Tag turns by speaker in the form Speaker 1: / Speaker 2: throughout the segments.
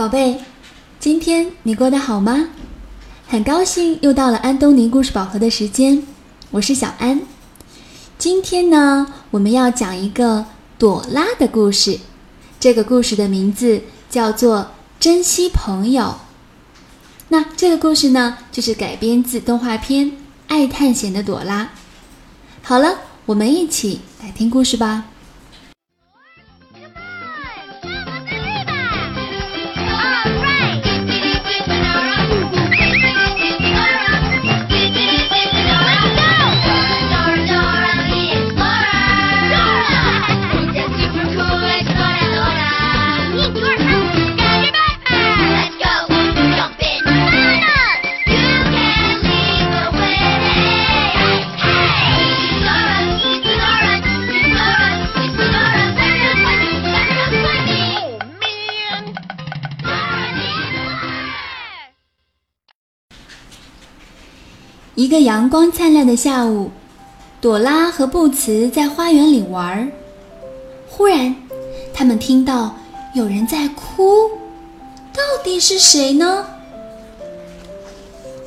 Speaker 1: 宝贝，今天你过得好吗？很高兴又到了安东尼故事宝盒的时间，我是小安。今天呢，我们要讲一个朵拉的故事。这个故事的名字叫做《珍惜朋友》。那这个故事呢，就是改编自动画片《爱探险的朵拉》。好了，我们一起来听故事吧。一个阳光灿烂的下午，朵拉和布茨在花园里玩儿。忽然，他们听到有人在哭，到底是谁呢？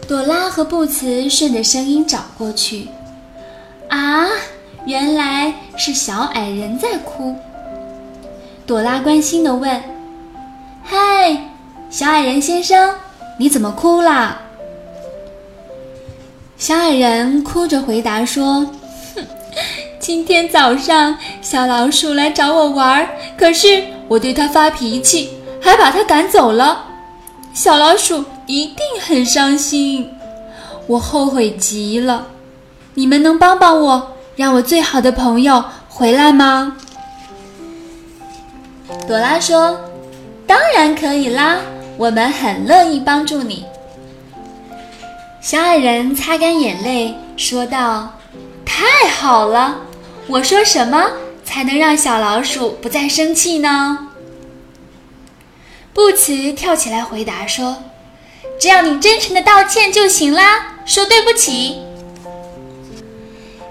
Speaker 1: 朵拉和布茨顺着声音找过去，啊，原来是小矮人在哭。朵拉关心地问：“嗨，小矮人先生，你怎么哭了？”小矮人哭着回答说：“哼，今天早上小老鼠来找我玩，可是我对它发脾气，还把它赶走了。小老鼠一定很伤心，我后悔极了。你们能帮帮我，让我最好的朋友回来吗？”朵拉说：“当然可以啦，我们很乐意帮助你。”小矮人擦干眼泪，说道：“太好了！我说什么才能让小老鼠不再生气呢？”布茨跳起来回答说：“只要你真诚的道歉就行啦，说对不起。”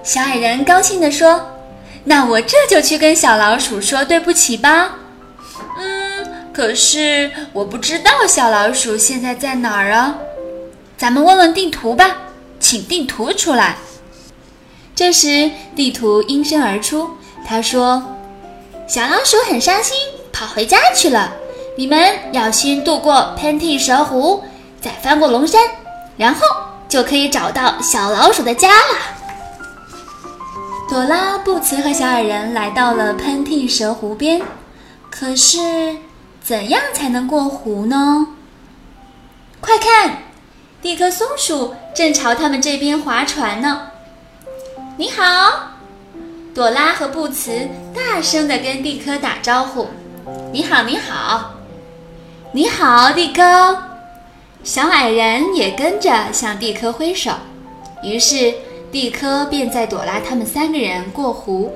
Speaker 1: 小矮人高兴地说：“那我这就去跟小老鼠说对不起吧。”“嗯，可是我不知道小老鼠现在在哪儿啊。”咱们问问地图吧，请地图出来。这时，地图应声而出，他说：“小老鼠很伤心，跑回家去了。你们要先渡过喷嚏蛇湖，再翻过龙山，然后就可以找到小老鼠的家了。”朵拉、布茨和小矮人来到了喷嚏蛇湖边，可是，怎样才能过湖呢？快看！蒂科松鼠正朝他们这边划船呢。你好，朵拉和布茨大声地跟蒂科打招呼。你好，你好，你好，蒂科。小矮人也跟着向蒂科挥手。于是蒂科便载朵拉他们三个人过湖。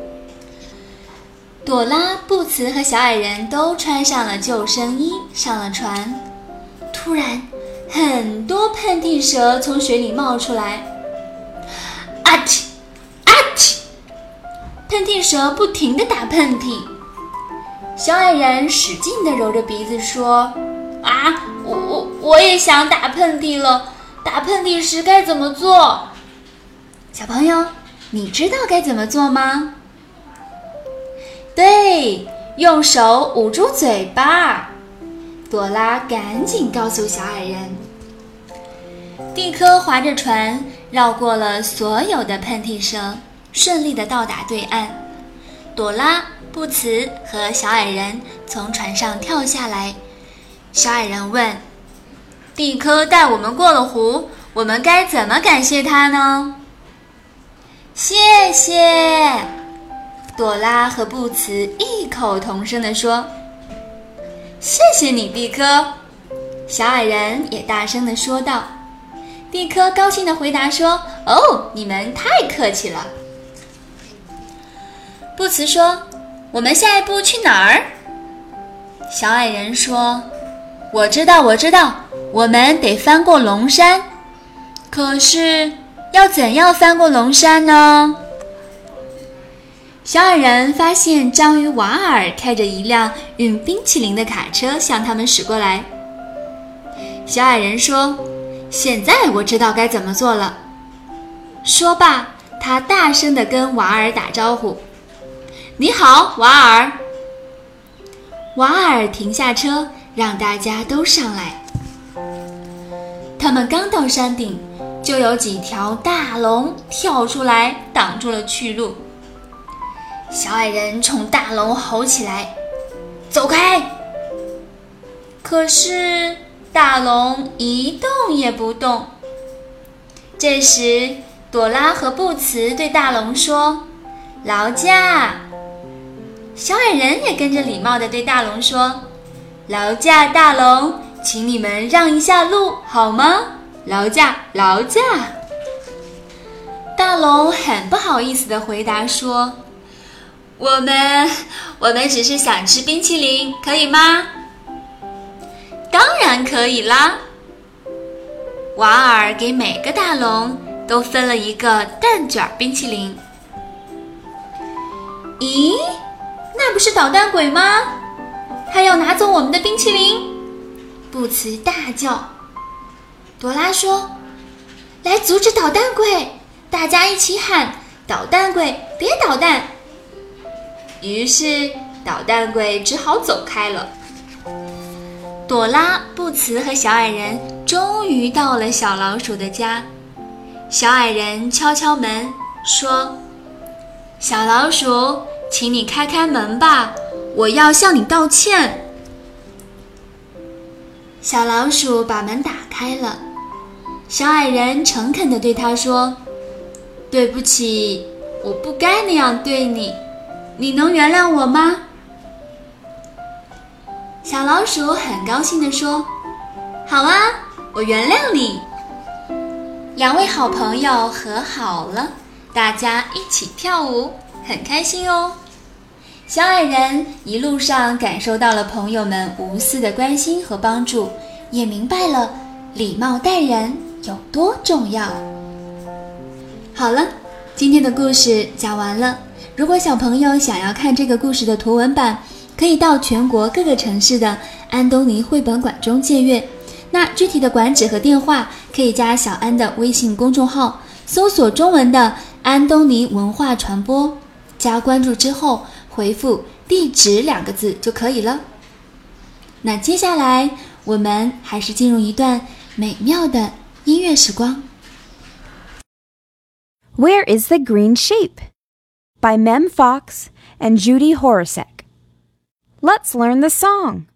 Speaker 1: 朵拉、布茨和小矮人都穿上了救生衣，上了船。突然。很多喷嚏蛇从水里冒出来，啊嚏，啊嚏！喷嚏蛇不停地打喷嚏。小矮人使劲地揉着鼻子说：“啊，我我我也想打喷嚏了。打喷嚏时该怎么做？”小朋友，你知道该怎么做吗？对，用手捂住嘴巴。朵拉赶紧告诉小矮人。蒂科划着船绕过了所有的喷嚏蛇，顺利的到达对岸。朵拉、布茨和小矮人从船上跳下来。小矮人问：“蒂科带我们过了湖，我们该怎么感谢他呢？”谢谢！朵拉和布茨异口同声地说：“谢谢你，蒂科。”小矮人也大声地说道。蒂科高兴地回答说：“哦，你们太客气了。”布茨说：“我们下一步去哪儿？”小矮人说：“我知道，我知道，我们得翻过龙山。可是要怎样翻过龙山呢？”小矮人发现章鱼瓦尔开着一辆运冰淇淋的卡车向他们驶过来。小矮人说：“现在我知道该怎么做了。”说罢，他大声地跟瓦尔打招呼：“你好，瓦尔。”瓦尔停下车，让大家都上来。他们刚到山顶，就有几条大龙跳出来，挡住了去路。小矮人冲大龙吼起来：“走开！”可是大龙一动也不动。这时，朵拉和布茨对大龙说：“劳驾！”小矮人也跟着礼貌地对大龙说：“劳驾，大龙，请你们让一下路好吗？劳驾，劳驾。”大龙很不好意思地回答说：“我们，我们只是想吃冰淇淋，可以吗？”“可以啦。”瓦尔给每个大龙都分了一个蛋卷冰淇淋。咦？那不是捣蛋鬼吗？他要拿走我们的冰淇淋！布茨大叫。朵拉说：“来阻止捣蛋鬼！”大家一起喊：“捣蛋鬼，别捣蛋！”于是捣蛋鬼只好走开了。朵拉、布茨和小矮人终于到了小老鼠的家。小矮人敲敲门说：“小老鼠。”请你开开门吧，我要向你道歉。小老鼠把门打开了，小矮人诚恳地对他说：“对不起，我不该那样对你，你能原谅我吗？”小老鼠很高兴地说：“好啊，我原谅你。”两位好朋友和好了，大家一起跳舞。很开心哦，小矮人一路上感受到了朋友们无私的关心和帮助，也明白了礼貌待人有多重要。好了，今天的故事讲完了。如果小朋友想要看这个故事的图文版，可以到全国各个城市的安东尼绘本馆中借阅。那具体的馆址和电话，可以加小安的微信公众号，搜索中文的“安东尼文化传播”。加关注之后，回复“地址”两个字就可以了。那接下来，我们还是进入一段美妙的音乐时光。
Speaker 2: Where is the green sheep? By Mem Fox and Judy Horacek. Let's learn the song.